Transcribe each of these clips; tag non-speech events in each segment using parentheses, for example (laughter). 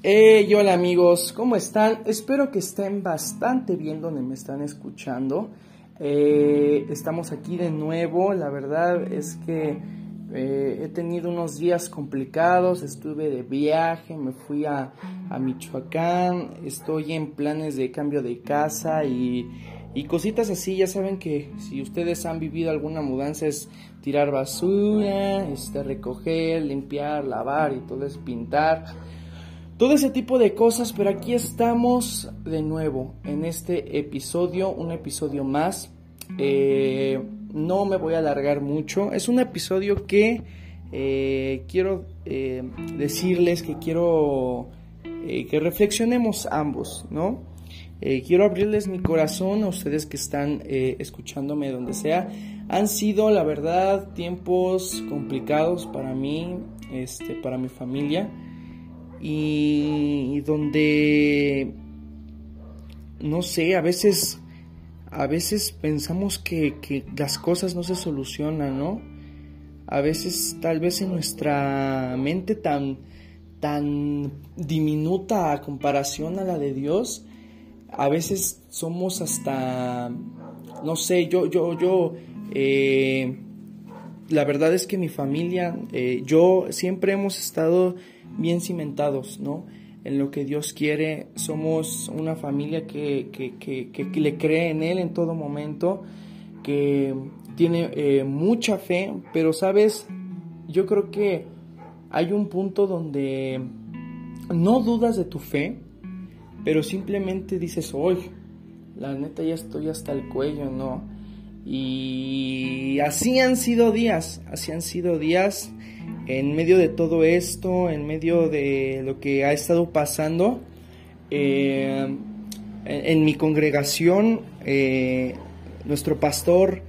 Hey, hola amigos, ¿cómo están? Espero que estén bastante bien donde me están escuchando. Eh, estamos aquí de nuevo, la verdad es que eh, he tenido unos días complicados, estuve de viaje, me fui a, a Michoacán, estoy en planes de cambio de casa y, y cositas así, ya saben que si ustedes han vivido alguna mudanza es tirar basura, este, recoger, limpiar, lavar y todo es pintar. Todo ese tipo de cosas, pero aquí estamos de nuevo en este episodio, un episodio más. Eh, no me voy a alargar mucho. Es un episodio que eh, quiero eh, decirles que quiero que reflexionemos ambos, ¿no? quiero abrirles mi corazón a ustedes que están escuchándome donde sea. Han sido, la verdad, tiempos complicados para mí, este, para mi familia y donde no sé, a veces a veces pensamos que, que, las cosas no se solucionan, ¿no? A veces tal vez en nuestra mente tan, tan diminuta a comparación a la de Dios, a veces somos hasta, no sé, yo, yo, yo, eh, la verdad es que mi familia, eh, yo siempre hemos estado bien cimentados, ¿no? En lo que Dios quiere, somos una familia que, que, le cree en Él en todo momento, que tiene eh, mucha fe, pero sabes, yo creo que hay un punto donde no dudas de tu fe, pero simplemente dices, hoy, la neta ya estoy hasta el cuello, ¿no? Y así han sido días, así han sido días en medio de todo esto, en medio de lo que ha estado pasando. Eh, en, mi congregación, eh, nuestro pastor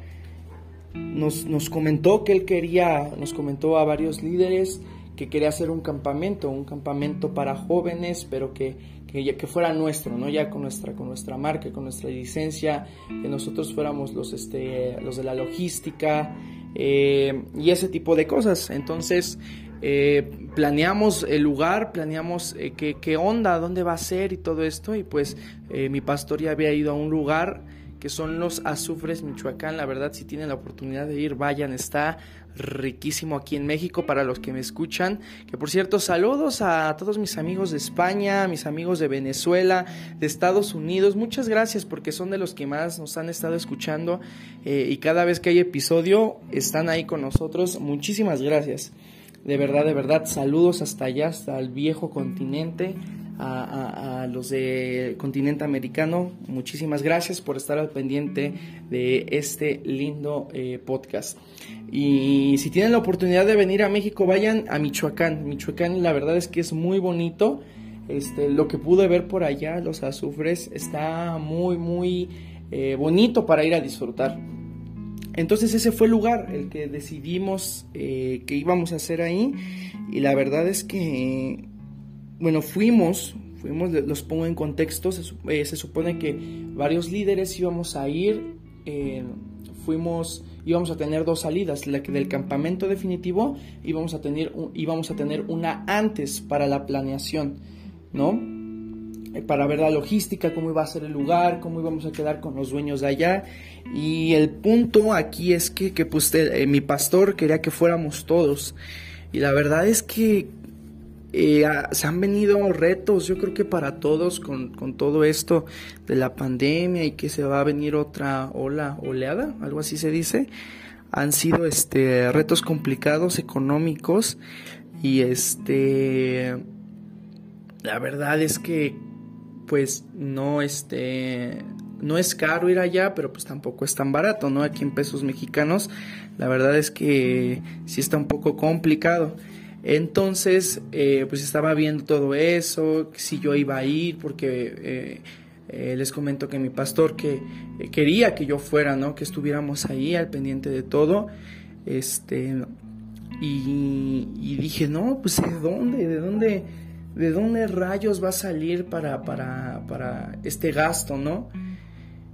nos, nos, comentó que él quería, nos comentó a varios líderes que quería hacer un campamento, un campamento para jóvenes, pero que que, fuera nuestro, ¿no? Ya con nuestra, con nuestra marca, con nuestra licencia, que nosotros fuéramos los, este, los de la logística eh, y ese tipo de cosas. Entonces, eh, planeamos el lugar, planeamos eh, qué, qué, onda, dónde va a ser y todo esto. Y pues mi pastor ya había ido a un lugar que son los azufres Michoacán. La verdad, si tienen la oportunidad de ir, vayan, está riquísimo aquí en México para los que me escuchan. Que por cierto, saludos a todos mis amigos de España, mis amigos de Venezuela, de Estados Unidos. Muchas gracias porque son de los que más nos han estado escuchando eh, y cada vez que hay episodio están ahí con nosotros. Muchísimas gracias. De verdad, de verdad, saludos hasta allá, hasta el viejo continente los del continente americano. Muchísimas gracias por estar al pendiente de este lindo eh, podcast. Y si tienen la oportunidad de venir a México, vayan a Michoacán. Michoacán, la verdad es que es muy bonito. Este, lo que pude ver por allá, los azufres, está muy, muy eh, bonito para ir a disfrutar. Entonces ese fue el lugar, el que decidimos eh, que íbamos a hacer ahí. Y la verdad es que bueno, fuimos, fuimos, los pongo en contexto, se, eh, supone que varios líderes íbamos a ir, eh, fuimos, íbamos a tener dos salidas, la que del campamento definitivo íbamos a tener, íbamos a tener una antes para la planeación, ¿no? Eh, para ver la logística, cómo iba a ser el lugar, cómo íbamos a quedar con los dueños de allá. Y el punto aquí es que, que pues, mi pastor quería que fuéramos todos. Y la verdad es que eh, se han venido retos, yo creo que para todos con, todo esto de la pandemia y que se va a venir otra ola, oleada, algo así se dice. Han sido este retos complicados económicos y este la verdad es que pues no este no es caro ir allá, pero pues tampoco es tan barato, ¿no? Aquí en pesos mexicanos, la verdad es que sí está un poco complicado. Entonces, eh, pues estaba viendo todo eso, si yo iba a ir, porque eh, eh, les comento que mi pastor que quería que yo fuera, ¿no? Que estuviéramos ahí al pendiente de todo. Este, y, dije, no, pues ¿de dónde? ¿De dónde? ¿De dónde rayos va a salir para, para, para este gasto, no?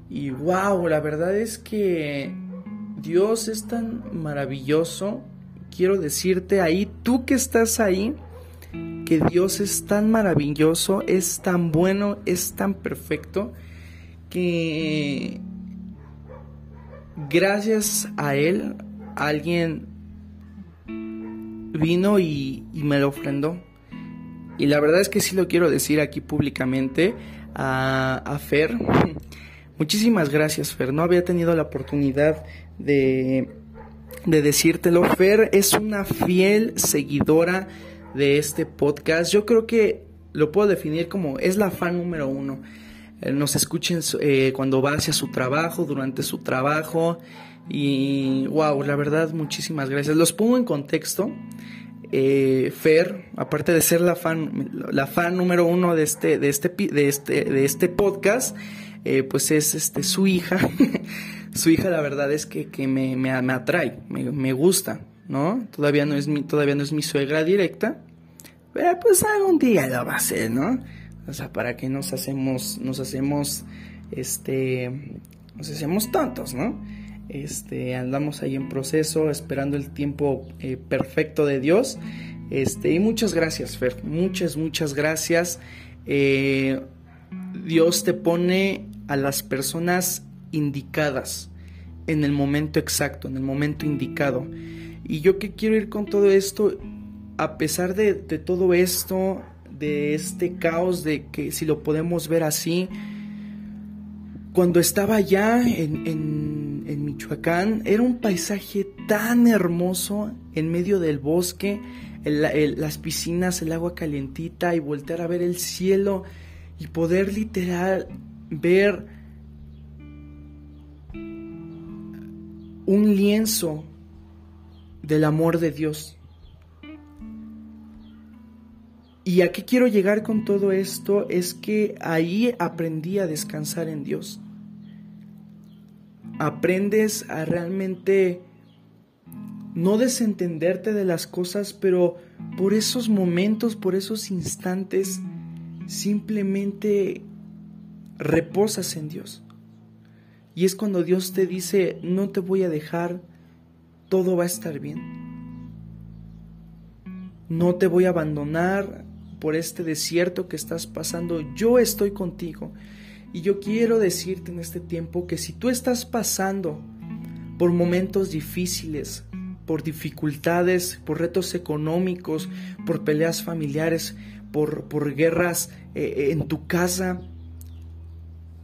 Y wow, la verdad es que Dios es tan maravilloso quiero decirte ahí, tú que estás ahí, que Dios es tan maravilloso, es tan bueno, es tan perfecto, que gracias a Él alguien vino y, me lo ofrendó. Y la verdad es que sí lo quiero decir aquí públicamente a, a Fer. (laughs) Muchísimas gracias, Fer. No había tenido la oportunidad de, de decírtelo. Fer es una fiel seguidora de este podcast. Yo creo que lo puedo definir como es la fan número uno. Eh, nos escuchen eh, cuando va hacia su trabajo, durante su trabajo. Y wow, la verdad, muchísimas gracias. Los pongo en contexto. Eh, Fer, aparte de ser la fan, la fan número uno de este, de este, de este, de este podcast, eh, pues es este, su hija. (laughs) su hija la verdad es que, me, me, atrae, me, gusta, ¿no? Todavía no, es mi, todavía no es mi suegra directa, pero pues algún día lo va a ser, ¿no? O sea, para que nos hacemos, nos hacemos, este, nos hacemos tontos, ¿no? Este, andamos ahí en proceso, esperando el tiempo eh, perfecto de Dios. Este, y muchas gracias, Fer. Muchas, muchas gracias. Eh, Dios te pone a las personas indicadas en el momento exacto, en el momento indicado. Y yo que quiero ir con todo esto, a pesar de, todo esto, de este caos, de que si lo podemos ver así, cuando estaba allá en, Michoacán, era un paisaje tan hermoso en medio del bosque, las piscinas, el agua calientita y voltear a ver el cielo y poder literal ver un lienzo del amor de Dios. Y a qué quiero llegar con todo esto es que ahí aprendí a descansar en Dios. Aprendes a realmente no desentenderte de las cosas, pero por esos momentos, por esos instantes, simplemente reposas en Dios. Y es cuando Dios te dice, no te voy a dejar, todo va a estar bien. No te voy a abandonar por este desierto que estás pasando, yo estoy contigo. Y yo quiero decirte en este tiempo que si tú estás pasando por momentos difíciles, por dificultades, por retos económicos, por peleas familiares, por, guerras eh, en tu casa,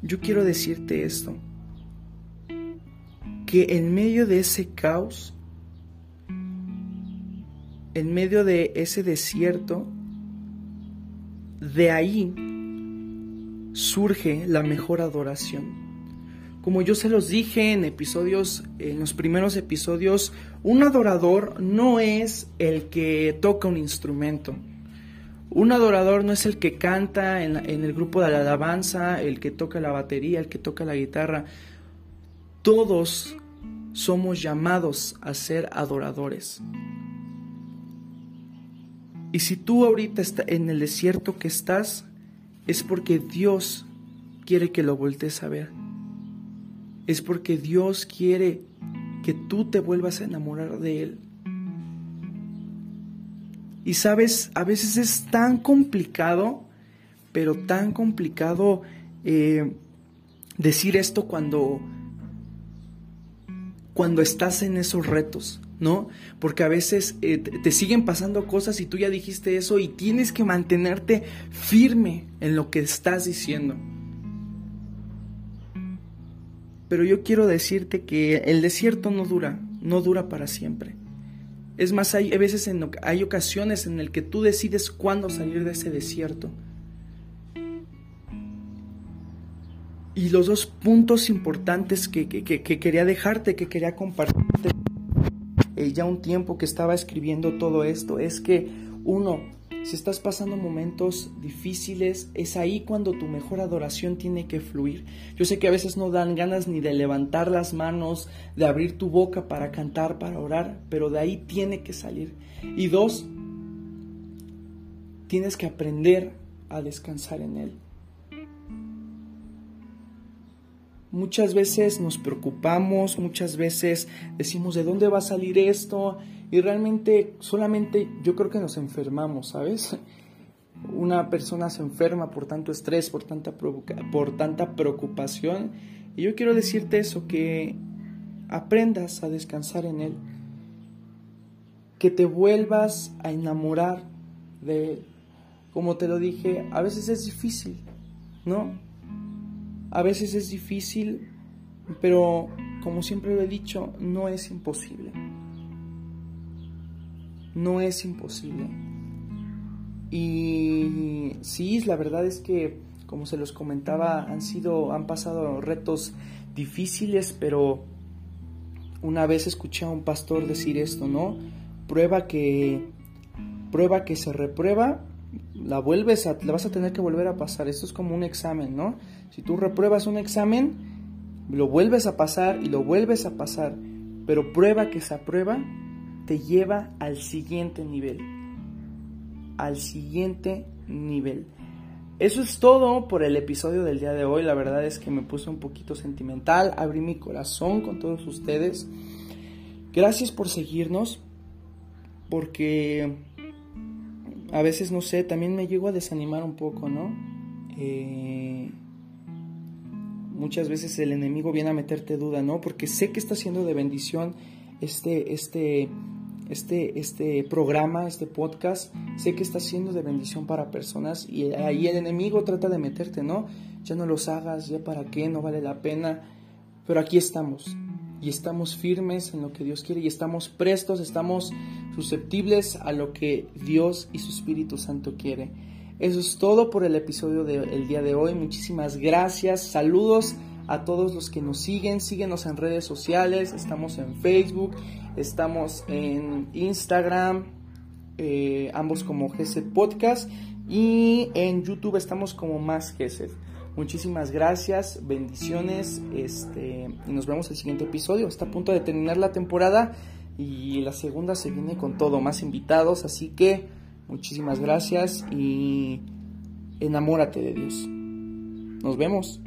yo quiero decirte esto, que en medio de ese caos, en medio de ese desierto, de ahí surge la mejor adoración. Como yo se los dije en episodios, en los primeros episodios, un adorador no es el que toca un instrumento. Un adorador no es el que canta en, el grupo de la alabanza, el que toca la batería, el que toca la guitarra. Todos somos llamados a ser adoradores. Y si tú ahorita estás en el desierto que estás, es porque Dios quiere que lo voltees a ver. Es porque Dios quiere que tú te vuelvas a enamorar de Él. Y sabes, a veces es tan complicado, pero tan complicado eh, decir esto cuando, cuando estás en esos retos, ¿no? Porque a veces eh, te siguen pasando cosas y tú ya dijiste eso y tienes que mantenerte firme en lo que estás diciendo. Pero yo quiero decirte que el desierto no dura, no dura para siempre. Es más, hay, veces hay ocasiones en el que tú decides cuándo salir de ese desierto. Y los dos puntos importantes que, quería dejarte, que quería compartirte eh, ya un tiempo que estaba escribiendo todo esto, es que uno, si estás pasando momentos difíciles, es ahí cuando tu mejor adoración tiene que fluir. Yo sé que a veces no dan ganas ni de levantar las manos, de abrir tu boca para cantar, para orar, pero de ahí tiene que salir. Y dos, tienes que aprender a descansar en Él. Muchas veces nos preocupamos, muchas veces decimos, ¿de dónde va a salir esto? Y realmente solamente yo creo que nos enfermamos, ¿sabes? (laughs) una persona se enferma por tanto estrés, por tanta, por tanta preocupación. Y yo quiero decirte eso, que aprendas a descansar en Él, que te vuelvas a enamorar de Él. Como te lo dije, a veces es difícil, ¿no? A veces es difícil, pero como siempre lo he dicho, no es imposible. No es imposible. Y sí, la verdad es que, como se los comentaba, han sido, han pasado retos difíciles, pero una vez escuché a un pastor decir esto, ¿no? Prueba que, prueba que se reprueba, la vuelves a, la vas a tener que volver a pasar. Esto es como un examen, ¿no? Si tú repruebas un examen, lo vuelves a pasar y lo vuelves a pasar, pero prueba que esa prueba te lleva al siguiente nivel al siguiente nivel. Eso es todo por el episodio del día de hoy. La verdad es que me puse un poquito sentimental, abrí mi corazón con todos ustedes. Gracias por seguirnos, porque a veces, no sé, también me llego a desanimar un poco, ¿no? Eh, muchas veces el enemigo viene a meterte duda, ¿no? Porque sé que está siendo de bendición este, este este, este programa, este podcast, sé que está siendo de bendición para personas y ahí el enemigo trata de meterte, ¿no? Ya no los hagas, ya para qué, no vale la pena. Pero aquí estamos y estamos firmes en lo que Dios quiere y estamos prestos, estamos susceptibles a lo que Dios y su Espíritu Santo quiere. Eso es todo por el episodio del día de hoy. Muchísimas gracias. Saludos a todos los que nos siguen. Síguenos en redes sociales. Estamos en Facebook, Estamos en Instagram, eh, ambos como GESED Podcast. Y en YouTube estamos como más GESED. Muchísimas gracias, bendiciones. Este, y nos vemos el siguiente episodio. Está a punto de terminar la temporada. Y la segunda se viene con todo, más invitados. Así que muchísimas gracias y enamórate de Dios. Nos vemos.